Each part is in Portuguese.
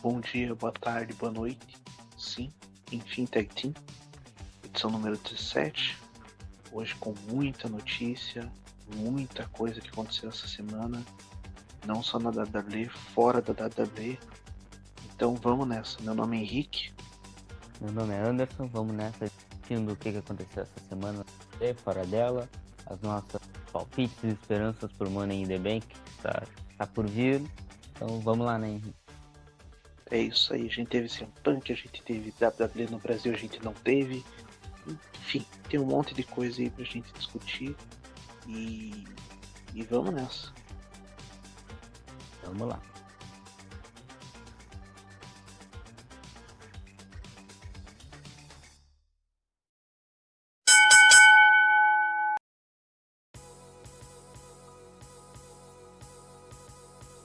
Bom dia, boa tarde, boa noite. Sim, enfim, Tag Team. Edição número 17. Hoje com muita notícia, muita coisa que aconteceu essa semana. Não só na WWE, fora da WWE. Então vamos nessa. Meu nome é Henrique. Meu nome é Anderson. Vamos nessa assistindo o que aconteceu essa semana fora dela. As nossas palpites e esperanças por Money in the Bank que está, está por vir. Então vamos lá, né, Henrique? É isso aí, a gente teve CM Punk, a gente teve WWE no Brasil, a gente não teve. Enfim, tem um monte de coisa aí pra gente discutir. E, e vamos nessa. Vamos lá.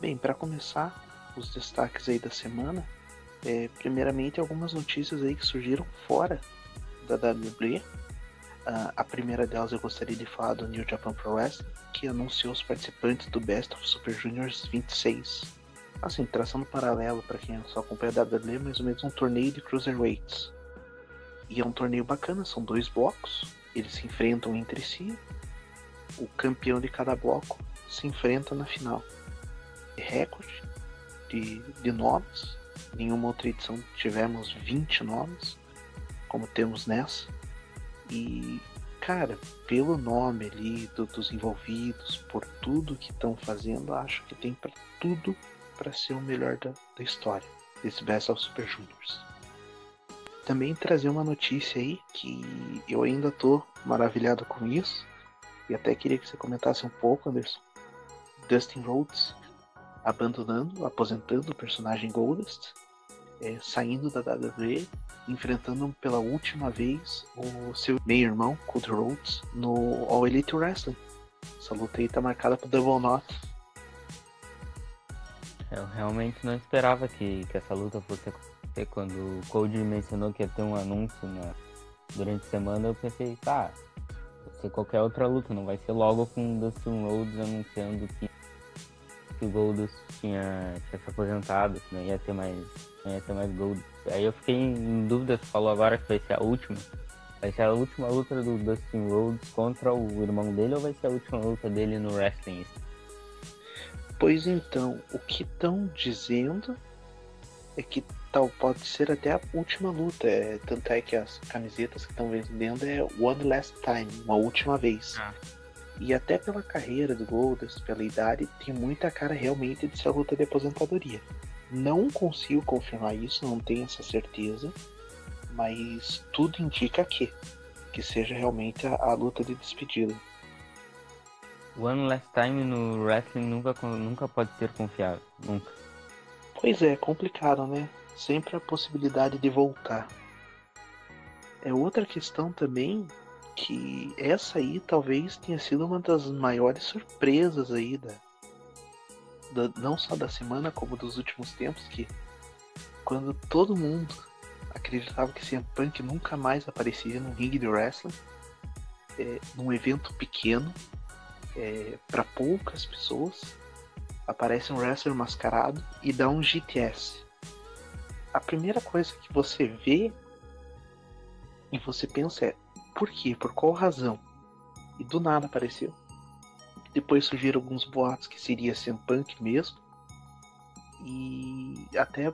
Bem, para começar, os destaques aí da semana. É, primeiramente, algumas notícias aí que surgiram fora da WWE. Uh, a primeira delas eu gostaria de falar do New Japan Pro Wrestling, que anunciou os participantes do Best of Super Juniors 26. Assim, traçando paralelo para quem só acompanha a WWE, mais ou menos um torneio de Cruiserweights. E é um torneio bacana, são dois blocos, eles se enfrentam entre si. O campeão de cada bloco se enfrenta na final. Recorde de, de nomes. Nenhuma outra edição tivemos 20 nomes, como temos nessa. E, cara, pelo nome ali do, dos envolvidos, por tudo que estão fazendo, acho que tem para tudo para ser o melhor da, da história desse Best of Super Juniors. Também trazer uma notícia aí que eu ainda tô maravilhado com isso e até queria que você comentasse um pouco, Anderson. Dustin Rhodes abandonando, aposentando o personagem Goldust, é, saindo da WWE, enfrentando pela última vez o seu meio-irmão, Cody Rhodes, no All Elite Wrestling. Essa luta aí tá marcada pro Double Knot. Eu realmente não esperava que, que essa luta fosse acontecer. Quando o Cody mencionou que ia ter um anúncio na, durante a semana, eu pensei, tá, vai ser qualquer outra luta, não vai ser logo com o Dustin Rhodes anunciando que que o Goldust tinha, tinha se aposentado, que não ia ter mais, não ia ter mais Gold. Aí eu fiquei em dúvida, você falou agora que vai ser a última. Vai ser a última luta do Dustin Rhodes contra o irmão dele ou vai ser a última luta dele no wrestling? Pois então, o que estão dizendo é que tal pode ser até a última luta. É, tanto é que as camisetas que estão vendendo é One Last Time, uma última vez. Ah. E até pela carreira do Goldust, pela idade, tem muita cara realmente de ser a luta de aposentadoria. Não consigo confirmar isso, não tenho essa certeza, mas tudo indica que que seja realmente a, a luta de despedida. One Last Time no wrestling nunca, nunca pode ser confiável, nunca. Pois é, complicado, né? Sempre a possibilidade de voltar. É outra questão também que essa aí talvez tenha sido uma das maiores surpresas aí da, da, não só da semana como dos últimos tempos que quando todo mundo acreditava que CM Punk nunca mais apareceria no ringue de wrestling é, num evento pequeno é, para poucas pessoas aparece um wrestler mascarado e dá um GTS a primeira coisa que você vê e você pensa é por quê? Por qual razão? E do nada apareceu. Depois surgiram alguns boatos que seria CM Punk mesmo. E até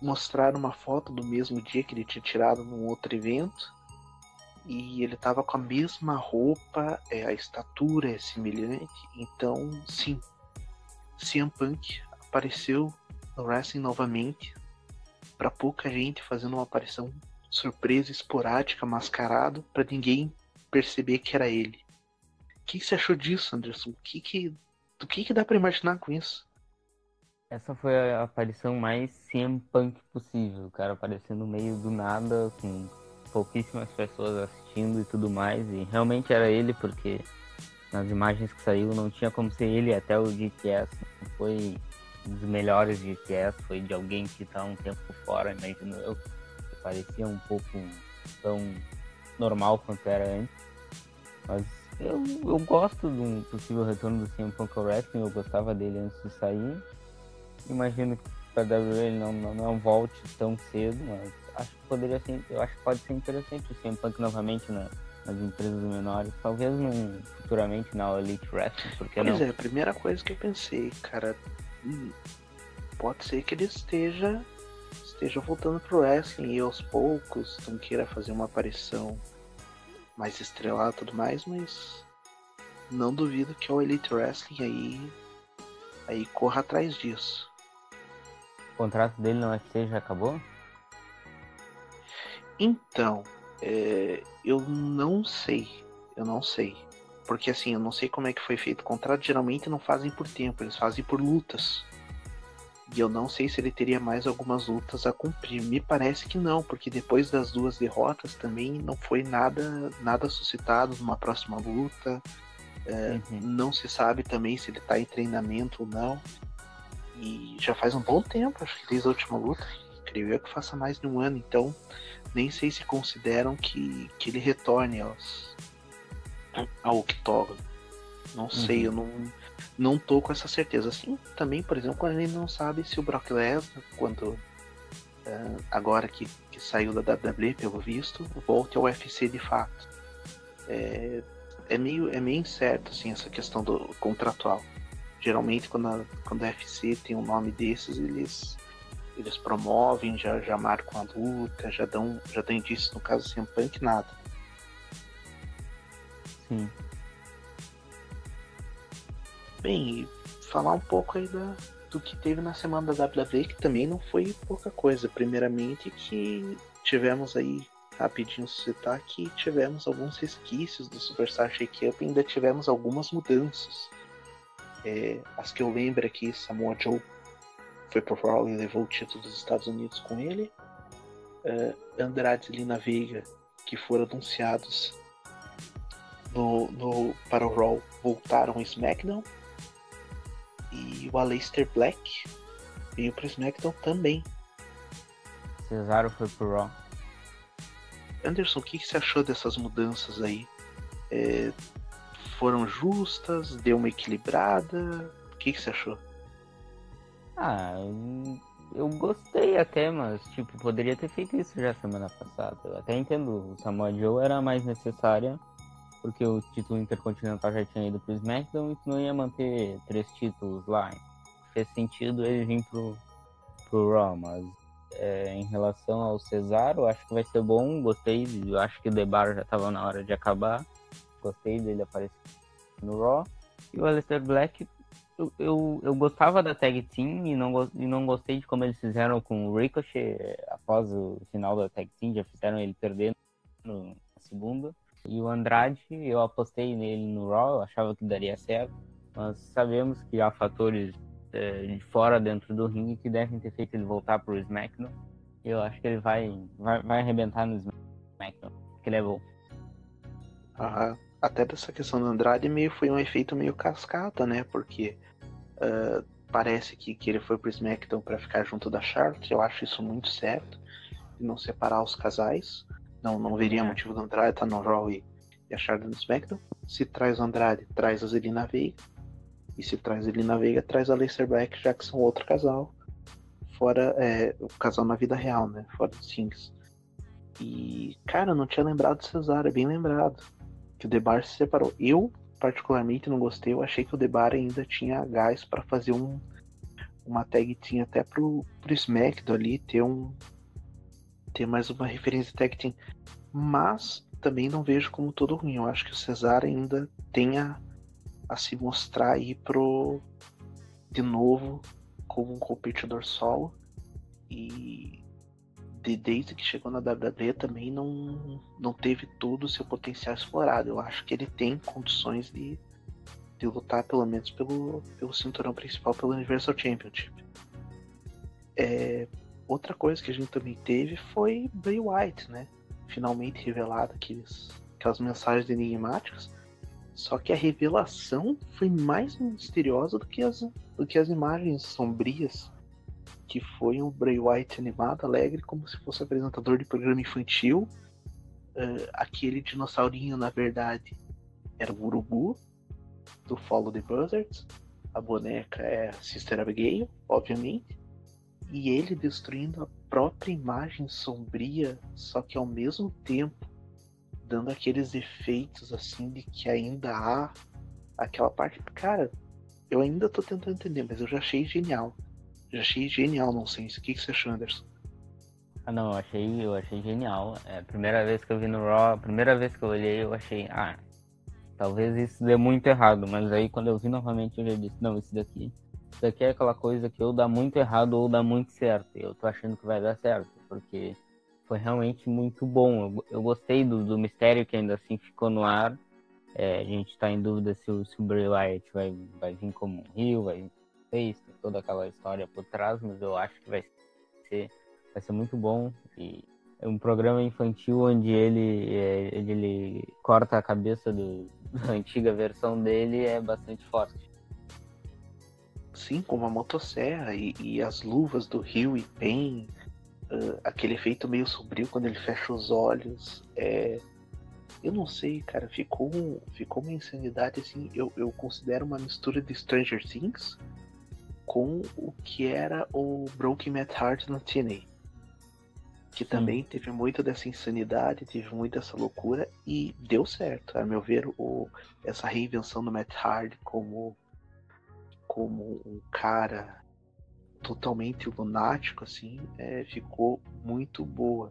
mostraram uma foto do mesmo dia que ele tinha tirado num outro evento. E ele tava com a mesma roupa, é, a estatura é semelhante. Então, sim, CM Punk apareceu no wrestling novamente. Para pouca gente fazendo uma aparição surpresa esporádica, mascarado, para ninguém perceber que era ele. O que, você achou disso, Anderson? O que que, do que, que dá para imaginar com isso? Essa foi a aparição mais CM Punk possível. Cara aparecendo no meio do nada, com pouquíssimas pessoas assistindo e tudo mais. E realmente era ele, porque nas imagens que saiu não tinha como ser ele até o GTS. Foi um dos melhores GTS, foi de alguém que tá um tempo fora, imagino eu parecia um pouco tão normal quanto era antes. Mas eu, eu gosto de um possível retorno do CM Punk ao Wrestling, eu gostava dele antes de sair. Imagino para WWE ele não, não, não volte tão cedo, mas acho que poderia ser, eu acho que pode ser interessante o CM Punk novamente na, nas empresas menores, talvez num, futuramente na Elite Wrestling, porque pois não? é, a primeira coisa que eu pensei, cara, hum, pode ser que ele esteja esteja voltando pro wrestling e aos poucos não queira fazer uma aparição mais estrelada e tudo mais, mas não duvido que o Elite Wrestling aí aí corra atrás disso. O contrato dele no UFC já acabou? Então, é, eu não sei. Eu não sei. Porque assim, eu não sei como é que foi feito o contrato. Geralmente não fazem por tempo, eles fazem por lutas. E eu não sei se ele teria mais algumas lutas a cumprir. Me parece que não, porque depois das duas derrotas também não foi nada, nada suscitado numa próxima luta. É, uhum. Não se sabe também se ele está em treinamento ou não. E já faz um bom tempo, acho que desde a última luta. Creio eu que faça mais de um ano, então nem sei se consideram que, que ele retorne aos, ao octógono. Não sei, uhum. eu não, não tô com essa certeza. Assim, também, por exemplo, quando ele não sabe se o Brock Lesnar, quando uh, agora que, que saiu da WWE, pelo visto, volte ao UFC de fato. É, é, meio, é meio incerto, assim, essa questão do contratual. Geralmente, quando a, quando a UFC tem um nome desses, eles eles promovem, já, já marcam a luta, já dão, já dão indícios, no caso sem punk, nada. Sim. Bem, falar um pouco aí da, do que teve na semana da WWE, que também não foi pouca coisa. Primeiramente que tivemos aí, rapidinho citar que tivemos alguns resquícios do Superstar Shake Up e ainda tivemos algumas mudanças. É, as que eu lembro aqui, Samoa Joe foi pro Raw e levou o título dos Estados Unidos com ele. Uh, Andrade e Lina Veiga, que foram anunciados no, no, para o Raw, voltaram ao SmackDown. E o Aleister Black veio para o SmackDown também. Cesaro foi pro Raw. Anderson, o que, que você achou dessas mudanças aí? É, foram justas? Deu uma equilibrada? O que, que você achou? Ah, eu gostei até, mas tipo, poderia ter feito isso já semana passada. Eu até entendo, o Samoa Joe era mais necessária, porque o título intercontinental já tinha ido pro SmackDown e tu não ia manter três títulos lá. Fez sentido ele vir pro, pro Raw, mas é, em relação ao Cesaro, acho que vai ser bom, gostei, eu acho que o Debar já tava na hora de acabar. Gostei dele aparecer no Raw. E o Aleister Black eu, eu, eu, gostava da tag team e não, e não gostei de como eles fizeram com o Ricochet após o final da tag team, já fizeram ele perder no, na segunda. E o Andrade, eu apostei nele no Raw, achava que daria certo, mas sabemos que há fatores é, de fora dentro do ringue que devem ter feito ele voltar pro SmackDown. Eu acho que ele vai, vai, vai arrebentar no SmackDown, porque ele é bom. Aham até dessa questão do Andrade meio foi um efeito meio cascata, né? Porque uh, parece que, que ele foi pro SmackDown para ficar junto da Charlotte. Eu acho isso muito certo. E não separar os casais. Não, não veria é. motivo do Andrade estar tá no Raw e, e a Charlotte no SmackDown. Se traz o Andrade, traz a Zelina Veiga. E se traz a Zelina Veiga, traz a Aleister Black, já que são outro casal. Fora é, o casal na vida real, né? Fora dos Things. E, cara, eu não tinha lembrado do Cesaro, é bem lembrado que o Debar se separou. Eu, particularmente, não gostei. Eu achei que o Debar ainda tinha gás para fazer um, uma tag team até pro, pro SmackDown ali, ter um ter mais uma referência tag team. Mas também não vejo como todo ruim. Eu acho que o Cesar ainda tem a, a se mostrar aí pro de novo como um competidor solo. E de, desde que chegou na WWE também não, não teve todo o seu potencial explorado. Eu acho que ele tem condições de, de lutar pelo menos pelo, pelo cinturão principal, pelo Universal Championship. É, outra coisa que a gente também teve foi Bray White, né? Finalmente revelado aqueles, aquelas mensagens enigmáticas. Só que a revelação foi mais misteriosa do que as, do que as imagens sombrias que foi um Bray White animado, alegre, como se fosse apresentador de programa infantil. Uh, aquele dinossaurinho, na verdade, era o urubu do Follow the Buzzards. A boneca é a Sister Abigail, obviamente. E ele destruindo a própria imagem sombria, só que ao mesmo tempo dando aqueles efeitos assim de que ainda há aquela parte. Cara, eu ainda tô tentando entender, mas eu já achei genial. Já achei genial, não sei. O que, você achou, Anderson? Ah não, eu achei, eu achei genial. É a primeira vez que eu vi no Raw, a primeira vez que eu olhei, eu achei, ah, talvez isso dê muito errado, mas aí quando eu vi novamente eu já disse, não, isso daqui isso aqui é aquela coisa que ou dá muito errado ou dá muito certo. Eu tô achando que vai dar certo, porque foi realmente muito bom. Eu, eu gostei do, do, mistério que ainda assim ficou no ar. É, a gente está em dúvida se o, se Bray Wyatt vai, vai vir como um Rio, vai face, toda aquela história por trás, mas eu acho que vai ser, vai ser muito bom. E é um programa infantil onde ele, é, ele, ele corta a cabeça do, da antiga versão dele é bastante forte. Sim, como a motosserra e, e as luvas do Rio e Pen, uh, aquele efeito meio sombrio quando ele fecha os olhos. É... Eu não sei, cara, ficou, ficou uma insanidade assim. Eu, eu considero uma mistura de Stranger Things com o que era o Broken Matt Heart no TNA. Que Sim. também teve muito dessa insanidade, teve muito dessa loucura e deu certo. A meu ver, o, essa reinvenção do Matt Hard como como um cara totalmente lunático, assim, é, ficou muito boa.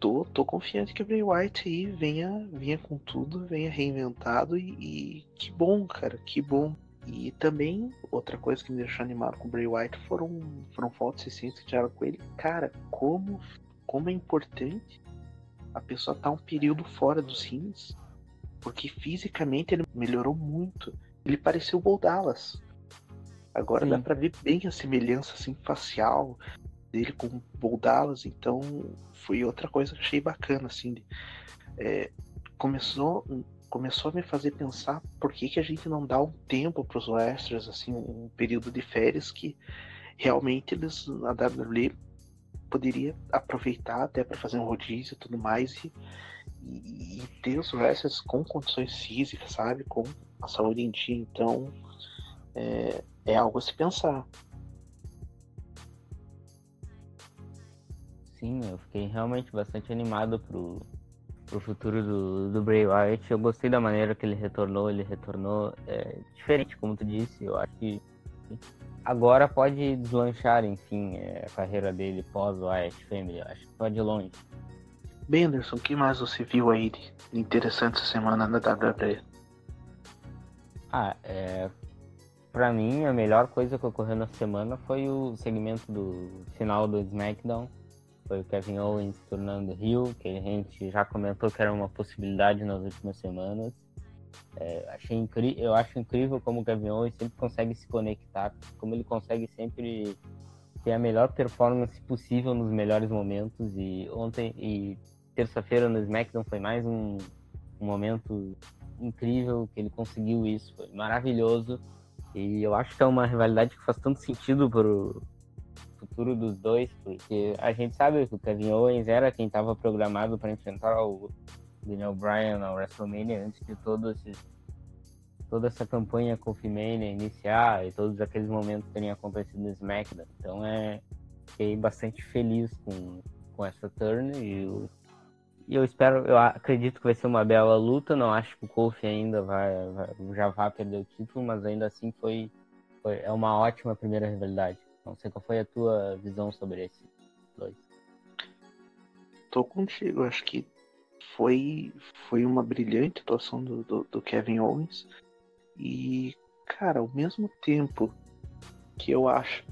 Tô, tô confiante que o Bray Wyatt aí venha, venha com tudo, venha reinventado e, e, que bom, cara, que bom. E também, outra coisa que me deixou animado com o Bray Wyatt foram, foram fotos recentes que tiraram com ele. Cara, como, como é importante a pessoa estar tá um período fora dos rins, porque fisicamente ele melhorou muito. Ele pareceu o Bo Dallas. Agora Sim. dá pra ver bem a semelhança assim, facial dele com o Boldalas, então foi outra coisa que achei bacana, assim. É, começou, começou a me fazer pensar por que, que a gente não dá um tempo para os wrestlers, assim, um período de férias que realmente eles, a WWE poderia aproveitar até para fazer um rodízio e tudo mais e, e, e ter os wrestlers com condições físicas, sabe? Com a saúde em dia. Então, é, é algo a se pensar. Sim, eu fiquei realmente bastante animado pro, pro futuro do, do Bray Wyatt. Eu gostei da maneira que ele retornou, ele retornou é, diferente, como tu disse. Eu acho que agora pode deslanchar, enfim, é, a carreira dele pós Wyatt Family. Eu acho que pode ir longe. Bem, Anderson, o que mais você viu aí de interessante essa semana na WWE? Ah, é, Pra mim, a melhor coisa que ocorreu na semana foi o segmento do final do SmackDown. Foi o Kevin Owens tornando Rio, que a gente já comentou que era uma possibilidade nas últimas semanas. É, achei incri eu acho incrível como o Kevin Owens sempre consegue se conectar, como ele consegue sempre ter a melhor performance possível nos melhores momentos. E ontem e terça-feira no SmackDown foi mais um, um momento incrível que ele conseguiu isso, foi maravilhoso. E eu acho que é uma rivalidade que faz tanto sentido pro futuro dos dois, porque a gente sabe que o Kevin Owens era quem estava programado para enfrentar o Daniel Bryan na WrestleMania antes de todo esse, toda essa campanha o Mania iniciar e todos aqueles momentos terem acontecido no SmackDown. Então é fiquei bastante feliz com, com essa turn e o e eu espero, eu acredito que vai ser uma bela luta. Não acho que o Kofi ainda vai, vai já vai perder o título, mas ainda assim foi, foi é uma ótima primeira rivalidade. Não sei qual foi a tua visão sobre esses dois. Tô contigo, acho que foi, foi uma brilhante atuação do, do, do Kevin Owens. E, cara, ao mesmo tempo que eu acho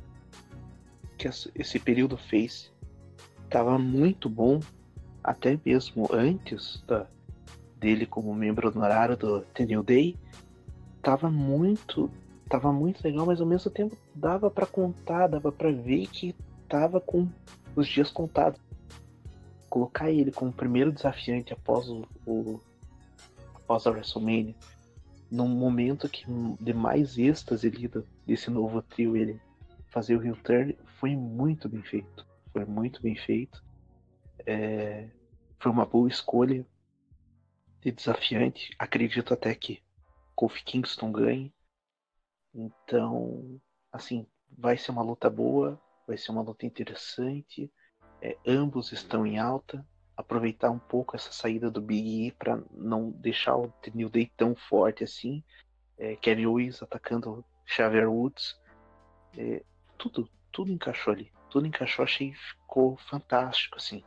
que esse período fez tava muito bom até mesmo antes da, dele como membro honorário do The Day, tava muito, tava muito legal, mas ao mesmo tempo dava para contar, dava para ver que tava com os dias contados. Colocar ele como primeiro desafiante após o, o após a WrestleMania, num momento que de mais êxtase ali desse novo trio, ele fazer o heel turn, foi muito bem feito. Foi muito bem feito. É, foi uma boa escolha de desafiante. Acredito até que Kofi Kingston ganhe. Então, assim, vai ser uma luta boa. vai ser uma luta interessante. É, ambos estão em alta. Aproveitar um pouco essa saída do Big E para não deixar o New Day tão forte assim. É, Kevin Owens atacando Xavier Woods. É, tudo, tudo encaixou ali. Tudo encaixou, achei ficou fantástico, assim.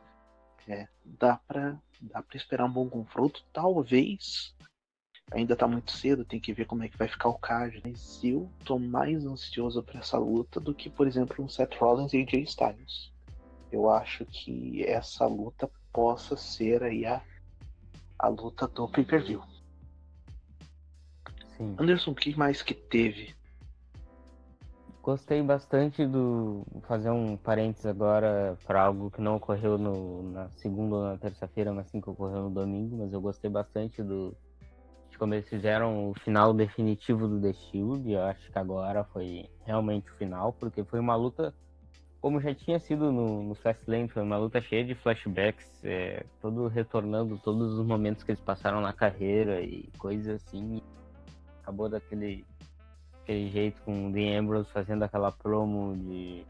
É, dá para dá pra esperar um bom confronto. Talvez ainda tá muito cedo, tem que ver como é que vai ficar o card. Mas eu tô mais ansioso para essa luta do que, por exemplo, um Seth Rollins e AJ Styles. Eu acho que essa luta possa ser aí a, a luta do pay-per-view. Anderson, o que mais que teve? Gostei bastante do. fazer um parênteses agora para algo que não ocorreu no, na segunda ou na terça-feira, mas sim que ocorreu no domingo, mas eu gostei bastante do, de como eles fizeram o final definitivo do The Shield. Eu acho que agora foi realmente o final, porque foi uma luta, como já tinha sido no, no Fastlane, foi uma luta cheia de flashbacks, é, todo retornando todos os momentos que eles passaram na carreira e coisas assim. Acabou daquele aquele jeito com o Dean Ambrose fazendo aquela promo de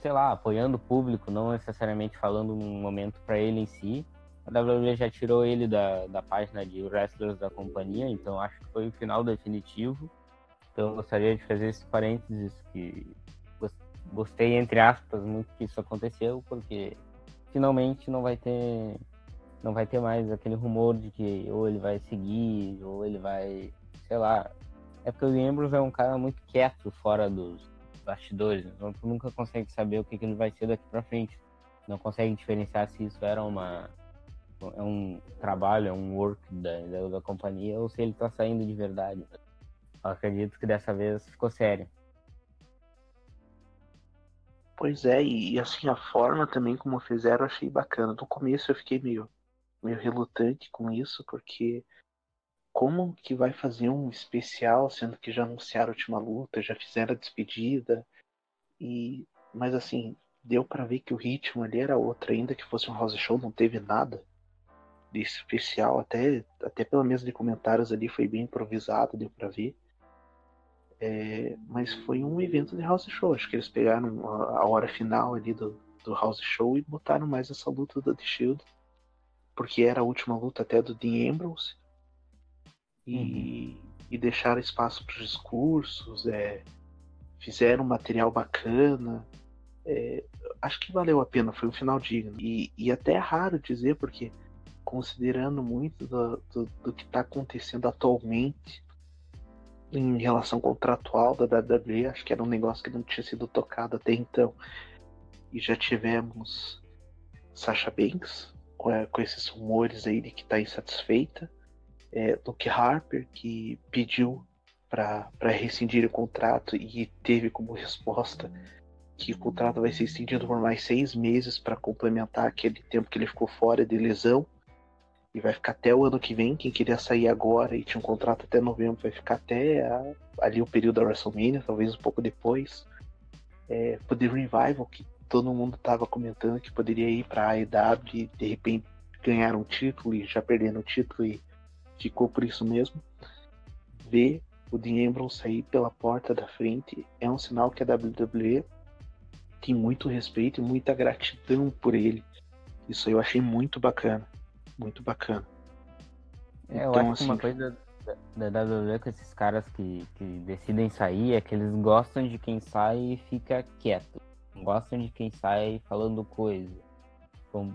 sei lá, apoiando o público, não necessariamente falando num momento para ele em si, a WWE já tirou ele da, da página de wrestlers da companhia, então acho que foi o final definitivo. Então gostaria de fazer esse parênteses que gostei, entre aspas, muito que isso aconteceu, porque finalmente não vai ter não vai ter mais aquele rumor de que ou ele vai seguir, ou ele vai, sei lá. É porque o Ambrose é um cara muito quieto fora dos bastidores, então tu nunca consegue saber o que, que ele vai ser daqui para frente. Não consegue diferenciar se isso era uma é um trabalho, é um work da, da, da companhia, ou se ele tá saindo de verdade. Eu acredito que dessa vez ficou sério. Pois é, e, assim, a forma também como fizeram eu achei bacana. No começo eu fiquei meio, meio relutante com isso, porque como que vai fazer um especial, sendo que já anunciaram a última luta, já fizeram a despedida, e mas assim, deu para ver que o ritmo ali era outro, ainda que fosse um house show, não teve nada de especial, até, até pela mesa de comentários ali foi bem improvisado, deu para ver. É, mas foi um evento de house show. Acho que eles pegaram a, hora final ali do, do house show e botaram mais essa luta do The Shield, porque era a última luta até do Dean Ambrose. E, uhum. e deixaram espaço para os discursos, é, fizeram um material bacana. É, acho que valeu a pena, foi um final digno. E, e até é raro dizer, porque considerando muito do, do, do que está acontecendo atualmente em relação contratual da WWE, acho que era um negócio que não tinha sido tocado até então. E já tivemos Sasha Banks com, com esses rumores aí de que está insatisfeita. É, Luke Harper, que pediu para rescindir o contrato e teve como resposta que o contrato vai ser estendido por mais seis meses para complementar aquele tempo que ele ficou fora de lesão e vai ficar até o ano que vem. Quem queria sair agora e tinha um contrato até novembro vai ficar até a, ali o período da WrestleMania, talvez um pouco depois. É, The Revival, que todo mundo estava comentando que poderia ir para a AEW e de repente ganhar um título e já perdendo o título e ficou por isso mesmo. Ver o Dean Ambrose sair pela porta da frente é um sinal que a WWE tem muito respeito e muita gratidão por ele. Isso eu achei muito bacana muito bacana. É, eu então, acho assim... que uma coisa da, da WWE com esses caras que, que decidem sair é que eles gostam de quem sai e fica quieto. Gostam de quem sai falando coisa.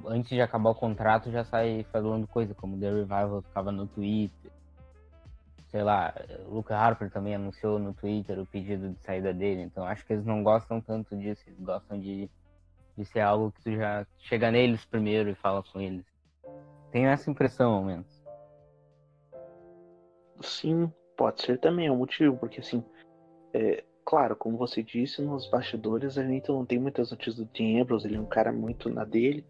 Antes de acabar o contrato já sai falando coisa, como The Revival ficava no Twitter. Sei lá, o Luke Harper também anunciou no Twitter o pedido de saída dele, então acho que eles não gostam tanto disso, eles gostam de, de ser algo que tu já chega neles primeiro e fala com eles. Tenho essa impressão, ao menos. Sim, pode ser também é um motivo, porque assim, é, claro, como você disse, nos bastidores a gente não tem muitas notícias do Tim Ambrose, ele é um cara muito na dele,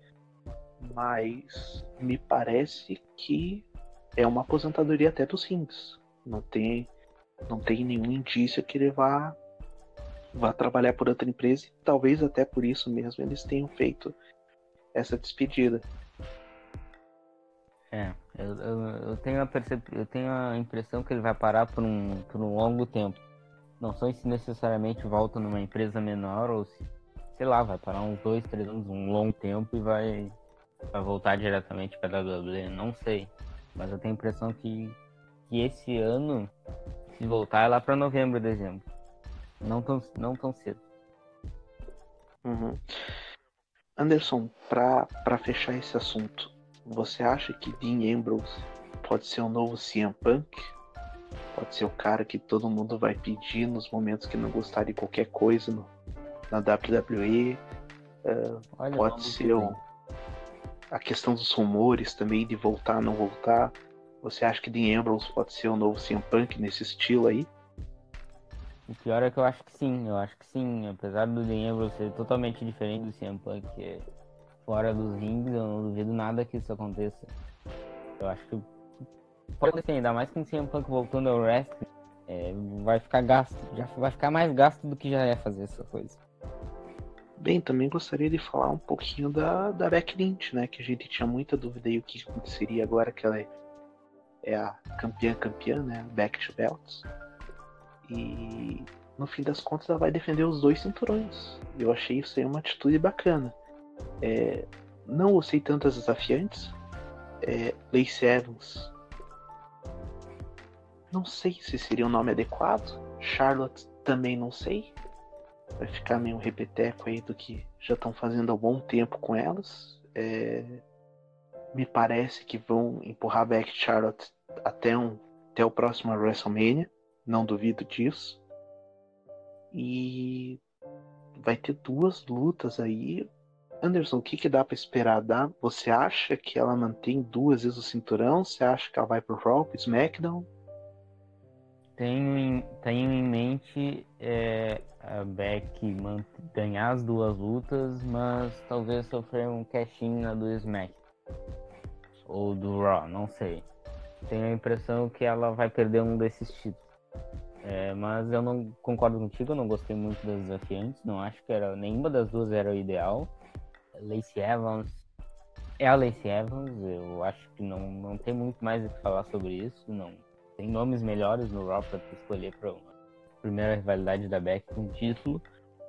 mas me parece que é uma aposentadoria até dos rings. Não tem, não tem nenhum indício que ele vá, vá trabalhar por outra empresa, e talvez até por isso mesmo eles tenham feito essa despedida. É, eu, eu, eu, tenho a percep... eu tenho a impressão que ele vai parar por um, por um longo tempo. Não sei se necessariamente volta numa empresa menor ou se, sei lá, vai parar uns dois, três anos, um longo tempo e vai, vai voltar diretamente para a WWE. Não sei. Mas eu tenho a impressão que, que esse ano, se voltar, é lá para novembro, dezembro. Não tão, não tão cedo. Uhum. Anderson, para fechar esse assunto, você acha que Dean Ambrose pode ser um novo CM Punk? Pode ser o cara que todo mundo vai pedir nos momentos que não gostar de qualquer coisa no, na WWE? Uh, Olha, pode ser um, a questão dos rumores também de voltar não voltar. Você acha que Dean Ambrose pode ser o novo CM Punk nesse estilo aí? O pior é que eu acho que sim, eu acho que sim. Apesar do Dean Ambrose ser totalmente diferente do CM Punk, é fora dos rings, eu não duvido nada que isso aconteça. Eu acho que pode ser, ainda mais com o CM Punk voltando ao wrestling, é, vai ficar gasto, já vai ficar mais gasto do que já é fazer essa coisa. Bem, também gostaria de falar um pouquinho da, da Beck Lynch, né? Que a gente tinha muita dúvida aí o que aconteceria agora que ela é, é a campeã campeã, né? Back to Belts. E no fim das contas ela vai defender os dois cinturões. Eu achei isso aí uma atitude bacana. É, não gostei tanto das desafiantes. É, Lacey Evans. Não sei se seria o um nome adequado. Charlotte também não sei. Vai ficar meio um repeteco aí do que já estão fazendo há bom tempo com elas. É, me parece que vão empurrar Beck Charlotte até, um, até o próximo WrestleMania não duvido disso. E vai ter duas lutas aí. Anderson, o que, que dá para esperar? Dá? Você acha que ela mantém duas vezes o cinturão? Você acha que ela vai pro Raw, SmackDown? Tenho em, tenho em mente é, a Beck ganhar as duas lutas, mas talvez sofrer um cashinho na do Smack. Ou do Raw, não sei. Tenho a impressão que ela vai perder um desses títulos. É, mas eu não concordo contigo, eu não gostei muito das desafiantes, não acho que era nenhuma das duas era o ideal. Lacey Evans é a Lacey Evans, eu acho que não, não tem muito mais o que falar sobre isso, não tem nomes melhores no Raw para escolher para uma primeira rivalidade da Beck com título.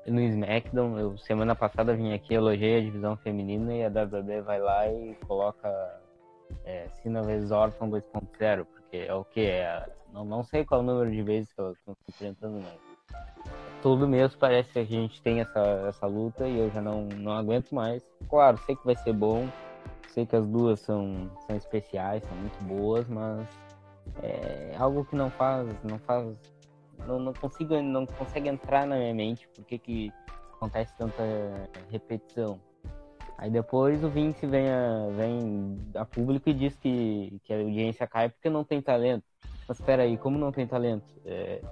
No SmackDown, eu semana passada vim aqui elogiei a divisão feminina e a WWE vai lá e coloca é, Cena vs Orton 2.0, porque é o que é não, não sei qual o número de vezes que elas estão se enfrentando, mas todo mês parece que a gente tem essa, essa luta e eu já não, não aguento mais. Claro, sei que vai ser bom, sei que as duas são, são especiais, são muito boas, mas é algo que não faz, não faz, não, não consigo, não consegue entrar na minha mente porque que acontece tanta repetição. Aí depois o Vince vem a, vem a público e diz que, que a audiência cai porque não tem talento. Mas espera aí, como não tem talento? É...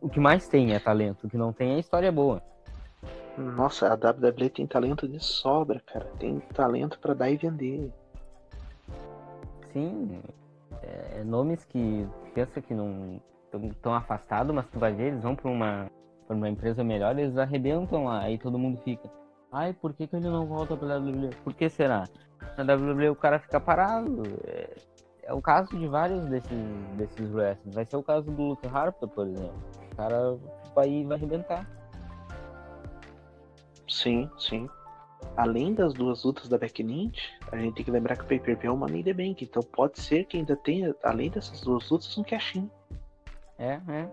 O que mais tem é talento, o que não tem é história boa. Nossa, a WWE tem talento de sobra, cara. Tem talento para dar e vender. Sim, é, é nomes que pensa que não estão afastados, mas tu vai ver, eles vão para uma, pra uma empresa melhor, eles arrebentam lá, aí todo mundo fica. Ai, por que, que ele não volta pra WWE? Por que será? Na WWE o cara fica parado. É, é o caso de vários desses, desses wrestlers. Vai ser o caso do Luke Harper, por exemplo. O cara vai, vai arrebentar. Sim, sim. Além das duas lutas da Becky Lynch, a gente tem que lembrar que o pay-per-view é uma Money Bank. Então pode ser que ainda tenha, além dessas duas lutas, um cash-in. É, é.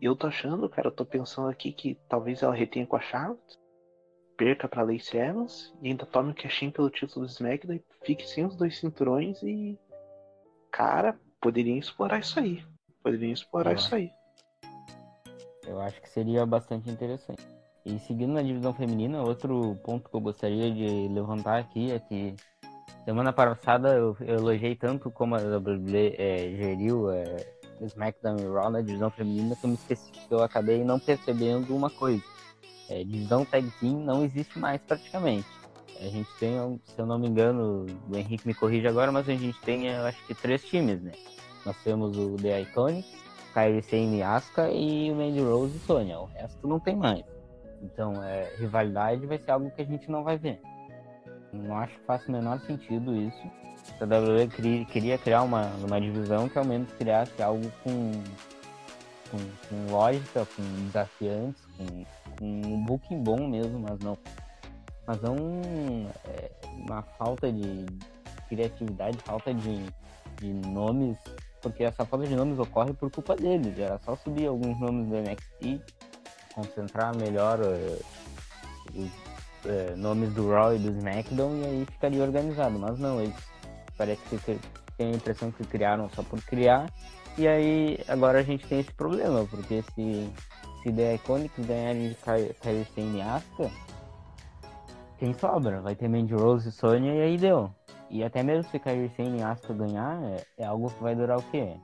Eu tô achando, cara, eu tô pensando aqui que talvez ela retenha com a Charlotte, perca pra Lacey Evans e ainda tome o cash-in pelo título do SmackDown e fique sem os dois cinturões e cara, poderiam explorar isso aí. Poderiam explorar eu isso aí. Eu acho que seria bastante interessante. E seguindo na divisão feminina, outro ponto que eu gostaria de levantar aqui é que semana passada eu, eu elogiei tanto como a WWE é, geriu é, SmackDown e Raw na divisão feminina que eu me esqueci que eu acabei não percebendo uma coisa. É, divisão tag team não existe mais praticamente. A gente tem, se eu não me engano, o Henrique me corrige agora, mas a gente tem, eu acho que três times, né? Nós temos o The Iconics, Kairi Sane Asuka e o Mandy Rose e Sonya. O resto não tem mais. Então, é, rivalidade vai ser algo que a gente não vai ver. Não acho que faça o menor sentido isso. A WWE queria criar uma, uma divisão que ao menos criasse algo com, com, com lógica, com desafiantes, com, com um booking bom mesmo, mas não. Mas não é, uma falta de criatividade, falta de, de nomes, porque essa falta de nomes ocorre por culpa deles. Era só subir alguns nomes do NXT, concentrar melhor uh, os uh, nomes do Raw e do SmackDown e aí ficaria organizado. Mas não, eles parece que tem a impressão que criaram só por criar. E aí agora a gente tem esse problema, porque se, se The Iconics ganharem de Kairi Sane e Asuka, quem sobra? Vai ter Mandy Rose e Sonya e aí deu. E até mesmo se Kairi Sane e Asuka ganhar, é, é, algo que vai durar o quê?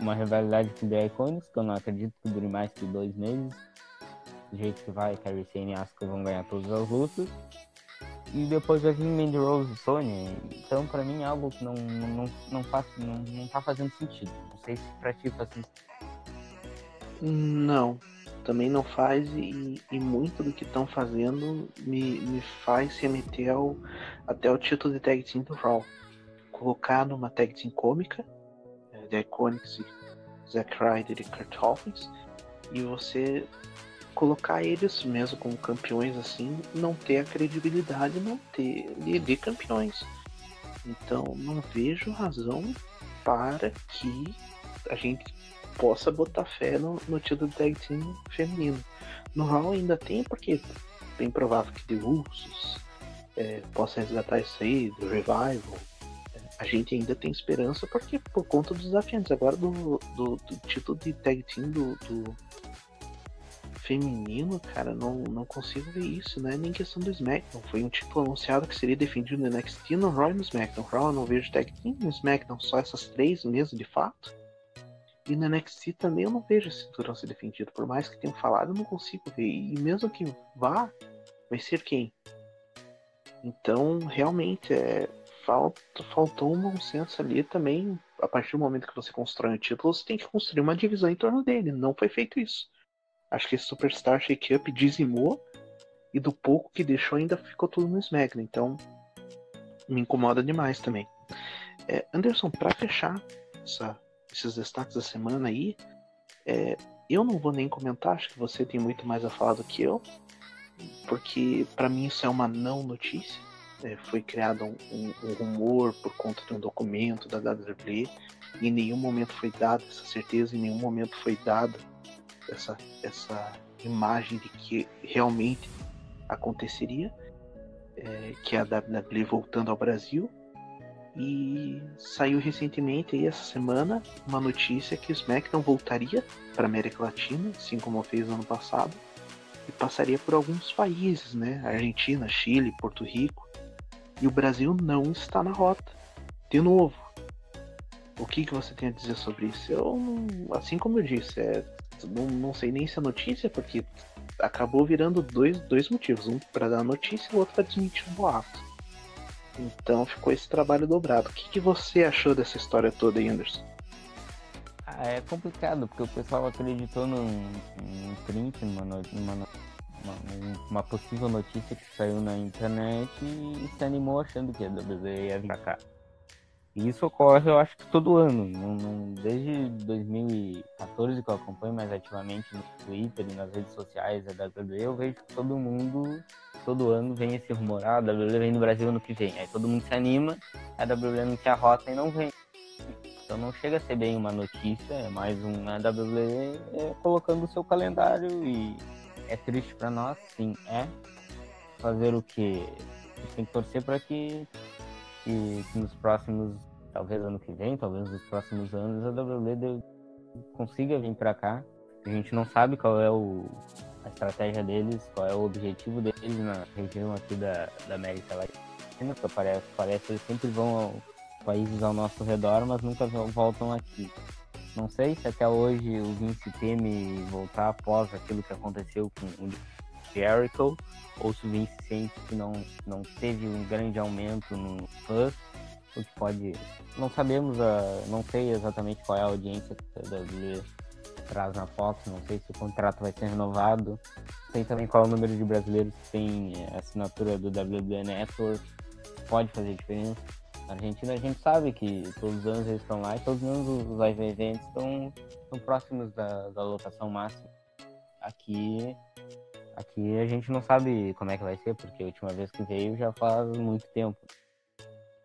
Uma rivalidade com The Iconics, que eu não acredito que dure mais que dois meses. Do jeito que vai, Sane e Asuka vão ganhar todas as lutas e depois vai vir Mandy Rose e Sony. Então, pra mim, é algo que não, não, não, faz, não, não tá fazendo sentido. Não sei se pra ti faz sentido. Não, também não faz e, e muito do que estão fazendo me, me faz remeter ao, até o título de tag team do Raw. Colocar numa tag team cômica, The Iconics, Zack Ryder e Kurt Hawkins, e você colocar eles mesmo como campeões assim, não ter a credibilidade não ter de, de campeões. Então não vejo razão para que a gente possa botar fé no, no título de tag team feminino. No Raw ainda tem, porque bem provável que de Usos é, possa resgatar isso aí, do Revival. É, a gente ainda tem esperança porque por conta dos desafiantes. Agora do, do, do título de tag team do, do feminino, cara, não, não consigo ver isso, não é nem questão do SmackDown. Foi um título anunciado que seria defendido no NXT, no Raw e no SmackDown. Raw eu não vejo tag team, no SmackDown só essas três mesmo, de fato. E no NXT também eu não vejo esse cinturão ser defendido. Por mais que tenham falado, eu não consigo ver. E mesmo que vá, vai ser quem? Então, realmente, é, falta, faltou um bom senso ali também. A partir do momento que você constrói um título, você tem que construir uma divisão em torno dele. Não foi feito isso. Acho que Superstar Shake-Up dizimou e do pouco que deixou ainda ficou tudo no SmackDown. Então me incomoda demais também. É, Anderson, para fechar essa, esses destaques da semana aí, é, eu não vou nem comentar, acho que você tem muito mais a falar do que eu, porque para mim isso é uma não notícia. É, foi criado um, um, um, rumor por conta de um documento da WWE e em nenhum momento foi dada essa certeza, em nenhum momento foi dada essa, essa imagem de que realmente aconteceria, é, que é a WWE voltando ao Brasil. E saiu recentemente, aí, essa semana, uma notícia que o SmackDown voltaria para América Latina, assim como fez ano passado, e passaria por alguns países, né? Argentina, Chile, Porto Rico. E o Brasil não está na rota. De novo, o que, que você tem a dizer sobre isso? Eu, assim como eu disse, é não, não sei nem se é notícia, porque acabou virando dois, dois motivos. Um para dar notícia e o outro para desmentir o boato. Então ficou esse trabalho dobrado. O que, que você achou dessa história toda, Anderson? Ah, é complicado, porque o pessoal acreditou num, num print, numa, numa, numa, uma possível notícia que saiu na internet e se animou achando que a WWE ia vir pra cá. E isso ocorre, eu acho que todo ano. Desde 2014 que eu acompanho mais ativamente no Twitter e nas redes sociais da WWE, eu vejo que todo mundo, todo ano vem esse rumor, ah, a WWE vem no Brasil ano que vem. Aí todo mundo se anima, a WWE quer a rota e não vem. Então não chega a ser bem uma notícia, é mais um a WWE é, colocando o seu calendário e é triste para nós, sim, é. Fazer o que? A gente tem que torcer para que que nos próximos, talvez ano que vem, talvez nos próximos anos, a WWE consiga vir para cá. A gente não sabe qual é o, a estratégia deles, qual é o objetivo deles na região aqui da, da América Latina, que parece, parece que eles sempre vão aos países ao nosso redor, mas nunca voltam aqui. Não sei se até hoje o Vince teme voltar após aquilo que aconteceu com o Jericho, ou se o Vince sente que não, não teve um grande aumento no fãs, o que pode. Não sabemos, uh, não sei exatamente qual é a audiência que a WWE traz na Fox, não sei se o contrato vai ser renovado, não sei também qual é o número de brasileiros que tem assinatura do WWE Network, pode fazer diferença. Na Argentina a gente sabe que todos os anos eles estão lá e todos os anos os live events estão, estão próximos da, da lotação máxima. Aqui, aqui a gente não sabe como é que vai ser, porque a última vez que veio já faz muito tempo.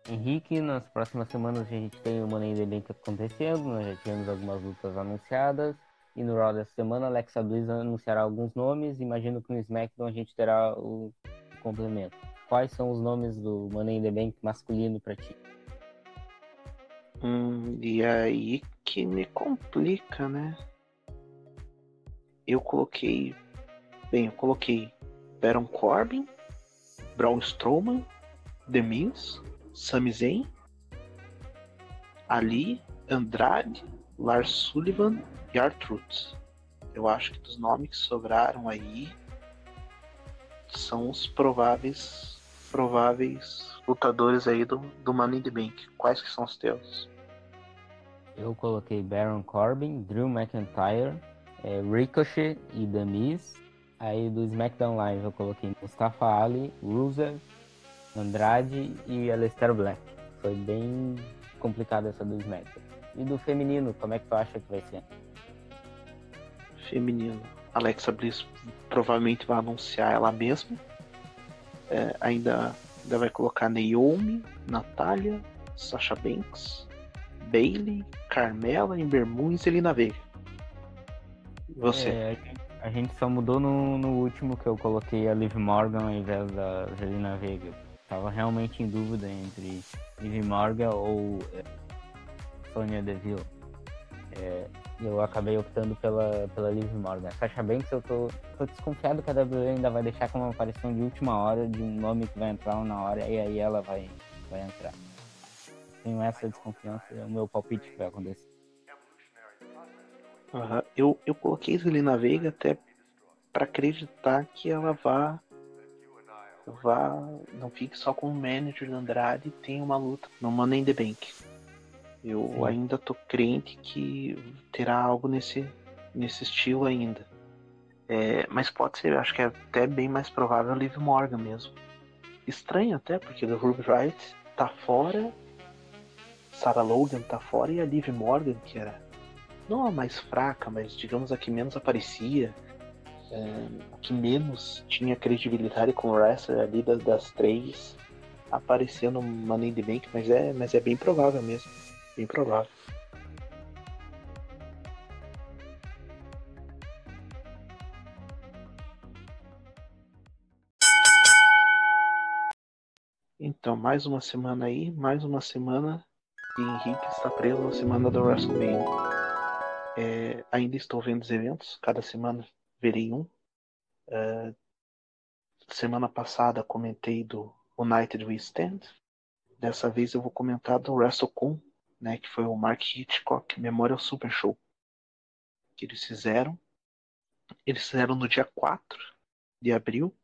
Henrique, nas próximas semanas a gente tem o Money in the Bank acontecendo, nós já tivemos algumas lutas anunciadas. E no Raw dessa semana, Alexa Bliss anunciará alguns nomes. Imagino que no SmackDown a gente terá o complemento. Quais são os nomes do Money in the Bank masculino para ti? Hum, e aí que me complica, né? Eu coloquei. Bem, eu coloquei Baron Corbin, Braun Strowman, The Miz, Sami Zayn, Ali, Andrade, Lars Sullivan e Artruth. Eu acho que dos nomes que sobraram aí são os prováveis prováveis lutadores aí do, do Money in the Bank. Quais que são os teus? Eu coloquei Baron Corbin, Drew McIntyre, é, Ricochet e The Miz. Aí do SmackDown Live eu coloquei Mustafa Ali, Rusev, Andrade e Aleister Black. Foi bem complicada essa do SmackDown. E do feminino, como é que tu acha que vai ser? Feminino. Alexa Bliss provavelmente vai anunciar ela mesma. É, ainda, ainda vai colocar Naomi, Natália, Sasha Banks, Bailey, Carmela, Ember Moon e Zelina Vega. Você? É, a gente só mudou no, no último que eu coloquei a Liv Morgan ao invés da Zelina Vega. Tava realmente em dúvida entre Liv Morgan ou é, Sonya Deville. É, eu acabei optando pela, pela Liv Morgan. Sasha Banks eu tô, tô desconfiado que a WWE ainda vai deixar como uma aparição de última hora de um nome que vai entrar na hora e aí ela vai, vai entrar. Tenho essa desconfiança, é o meu palpite que vai acontecer. Uhum. Eu, eu coloquei Zelina Veiga até para acreditar que ela vá vá não fique só com o manager do Andrade e tenha uma luta no Money in the Bank. Eu Sim. ainda tô crente que terá algo nesse, nesse estilo ainda. É, mas pode ser, acho que é até bem mais provável a Liv Morgan mesmo. Estranho até, porque o Ruby Wright tá fora, Sarah Logan tá fora e a Liv Morgan, que era não a mais fraca, mas digamos a que menos aparecia, é, a que menos tinha credibilidade com o wrestler ali das, das três, aparecendo no Money in the Bank, mas é, mas é bem provável mesmo. Bem provável. Então, mais uma semana aí, mais uma semana e Henrique está preso na semana do WrestleMania. É, ainda estou vendo os eventos, cada semana verei um. É, semana passada comentei do United We Stand. Dessa vez eu vou comentar do WrestleCon né, que foi o Mark Hitchcock Memorial Super Show, que eles fizeram. Eles fizeram no dia 4 de abril.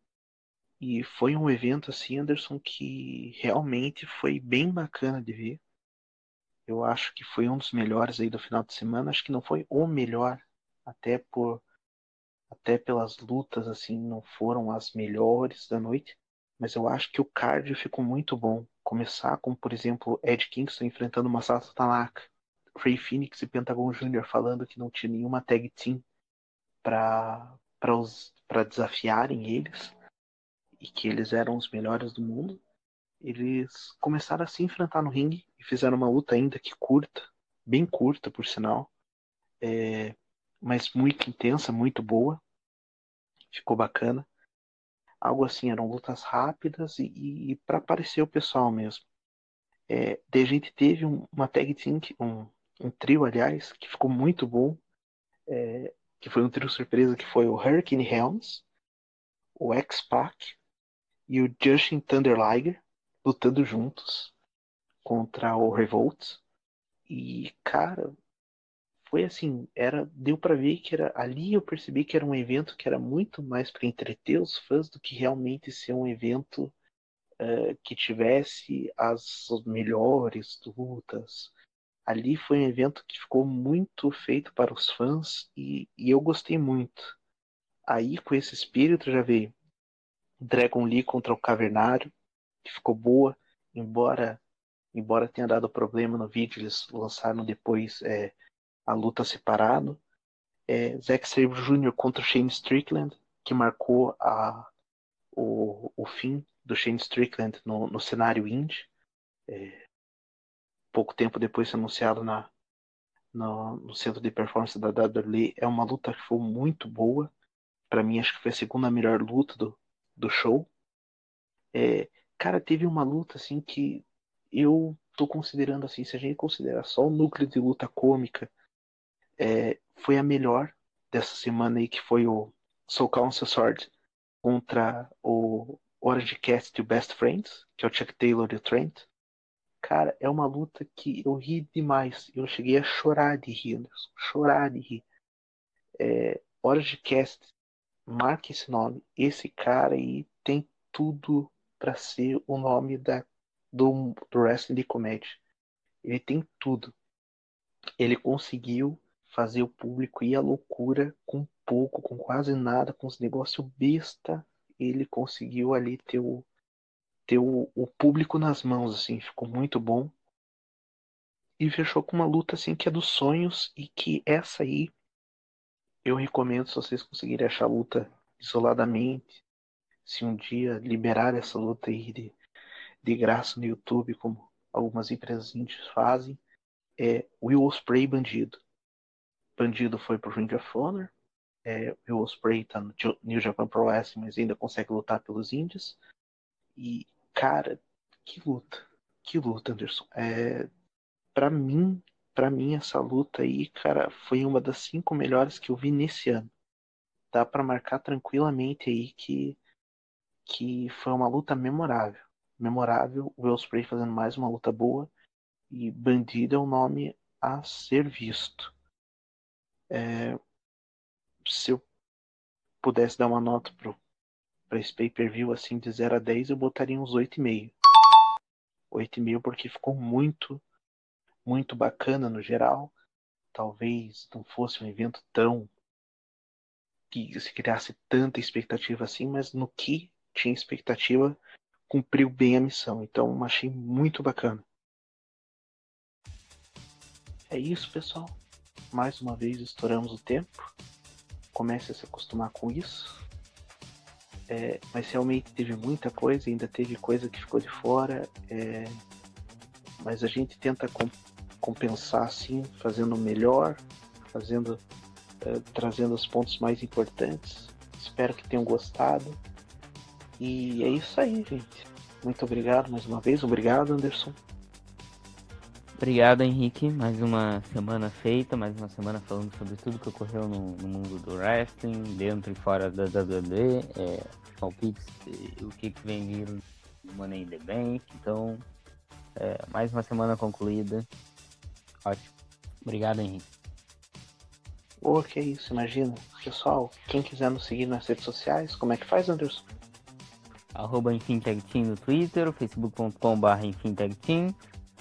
E foi um evento assim, Anderson, que realmente foi bem bacana de ver. Eu acho que foi um dos melhores aí do final de semana. Acho que não foi o melhor, até por até pelas lutas assim, não foram as melhores da noite, mas eu acho que o cardio ficou muito bom começar com, por exemplo, Ed Kingston enfrentando Masato Tanaka, Ray Phoenix e Pentagon Jr. falando que não tinha nenhuma tag team para desafiarem eles e que eles eram os melhores do mundo. Eles começaram a se enfrentar no ringue e fizeram uma luta ainda que curta, bem curta por sinal, é, mas muito intensa, muito boa. Ficou bacana algo assim, eram lutas rápidas e, e, e para aparecer o pessoal mesmo. É, daí a gente teve um, uma tag team, um, um, trio, aliás, que ficou muito bom, é, que foi um trio surpresa, que foi o Hurricane Helms, o X-Pac e o Justin Thunder Liger lutando juntos contra o Revolt. E, cara, foi assim, era deu para ver que era ali eu percebi que era um evento que era muito mais para entreter os fãs do que realmente ser um evento uh, que tivesse as melhores lutas. Ali foi um evento que ficou muito feito para os fãs e, e eu gostei muito. Aí com esse espírito já veio Dragon Lee contra o Cavernário, que ficou boa, embora embora tenha dado problema no vídeo, eles lançaram depois é, a luta separado. É, Zack Sabre Jr. contra Shane Strickland, que marcou a, o, o fim do Shane Strickland no, no cenário indie. É, pouco tempo depois foi anunciado na, no, no, centro de performance da WWE. É uma luta que foi muito boa. Para mim, acho que foi a segunda melhor luta do, do show. É, cara, teve uma luta assim que eu tô considerando assim, se a gente considerar só o núcleo de luta cômica, é, foi a melhor dessa semana aí, que foi o Soul Council Sword contra o Orange Cast e o Best Friends, que é o Chuck Taylor e o Trent. Cara, é uma luta que eu ri demais. Eu cheguei a chorar de rir, Anderson. Chorar de rir. É, Orange Cast, marque esse nome. Esse cara aí tem tudo para ser o nome da, do, do wrestling de comédia. Ele tem tudo. Ele conseguiu fazer o público ir à loucura com pouco, com quase nada, com os negócios besta. Ele conseguiu ali ter o, ter o, o público nas mãos, assim, ficou muito bom. E fechou com uma luta assim que é dos sonhos e que essa aí eu recomendo se vocês conseguirem achar a luta isoladamente, se um dia liberar essa luta aí de, de graça no YouTube, como algumas empresas indies fazem, é Will Ospreay Bandido. Bandido foi pro Ring of Honor, é, Will Ospreay tá no New Japan Pro Wrestling, mas ainda consegue lutar pelos indies. E, cara, que luta. Que luta, Anderson. É, para mim, para mim essa luta aí, cara, foi uma das cinco melhores que eu vi nesse ano. Dá para marcar tranquilamente aí que que foi uma luta memorável. Memorável, o Spray fazendo mais uma luta boa e Bandido é o nome a ser visto. É, se eu pudesse dar uma nota pro, pra esse pay-per-view assim de 0 a 10, eu botaria uns 8,5. 8,5 porque ficou muito, muito bacana no geral. Talvez não fosse um evento tão que se criasse tanta expectativa assim, mas no que tinha expectativa, cumpriu bem a missão. Então achei muito bacana. É isso, pessoal. Mais uma vez estouramos o tempo. Comece a se acostumar com isso. É, mas realmente teve muita coisa, ainda teve coisa que ficou de fora. É, mas a gente tenta com, compensar assim, fazendo melhor, fazendo, é, trazendo os pontos mais importantes. Espero que tenham gostado. E é isso aí, gente. Muito obrigado mais uma vez. Obrigado, Anderson. Obrigado, Henrique. Mais uma semana feita, mais uma semana falando sobre tudo que ocorreu no, no mundo do wrestling, dentro e fora da WWE, é, palpites, o que, que vem vir no Money in the Bank. Então, é, mais uma semana concluída. Ótimo. Obrigado, Henrique. Pô, que isso, imagina. Pessoal, quem quiser nos seguir nas redes sociais, como é que faz, Anderson? Arroba EnfimTagTeam no Twitter, facebook.com.br EnfimTagTeam.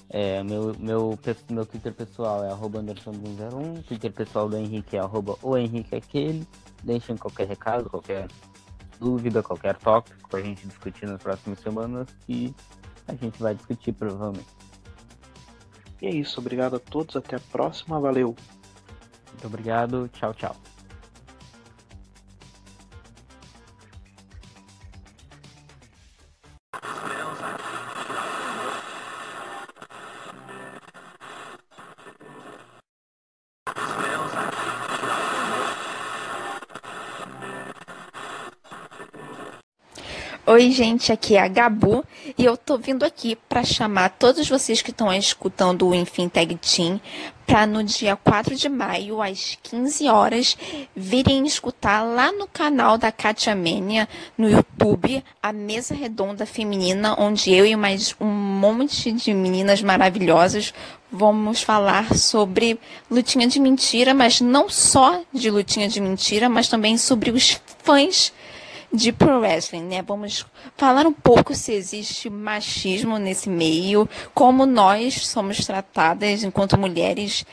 É, meu, meu, meu Twitter pessoal é arroba Anderson101, Twitter pessoal do Henrique é arroba o Henrique aquele. Deixem qualquer recado, qualquer dúvida, qualquer tópico pra gente discutir nas próximas semanas e a gente vai discutir provavelmente. E é isso, obrigado a todos, até a próxima, valeu! Muito obrigado, tchau, tchau. Oi, gente, aqui é a Gabu e eu tô vindo aqui para chamar todos vocês que estão escutando o Enfim Tag Team para no dia 4 de maio, às 15 horas, virem escutar lá no canal da Katia Mania, no YouTube, a mesa redonda feminina, onde eu e mais um monte de meninas maravilhosas vamos falar sobre lutinha de mentira, mas não só de lutinha de mentira, mas também sobre os fãs de pro wrestling, né? Vamos falar um pouco se existe machismo nesse meio, como nós somos tratadas enquanto mulheres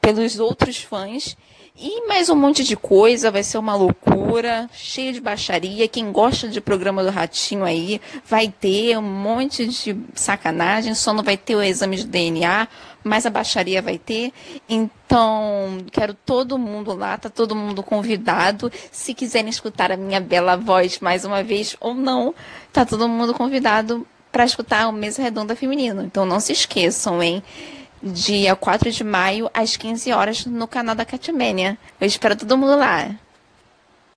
pelos outros fãs E mais um monte de coisa, vai ser uma loucura, cheia de baixaria. Quem gosta de programa do Ratinho aí, vai ter um monte de sacanagem, só não vai ter o exame de DNA, mas a baixaria vai ter. Então, quero todo mundo lá, tá todo mundo convidado. Se quiserem escutar a minha bela voz mais uma vez ou não, tá todo mundo convidado para escutar o Mesa Redonda Feminino. Então não se esqueçam, hein? Dia 4 de maio, às 15 horas, no canal da Catmania. Eu espero todo mundo lá.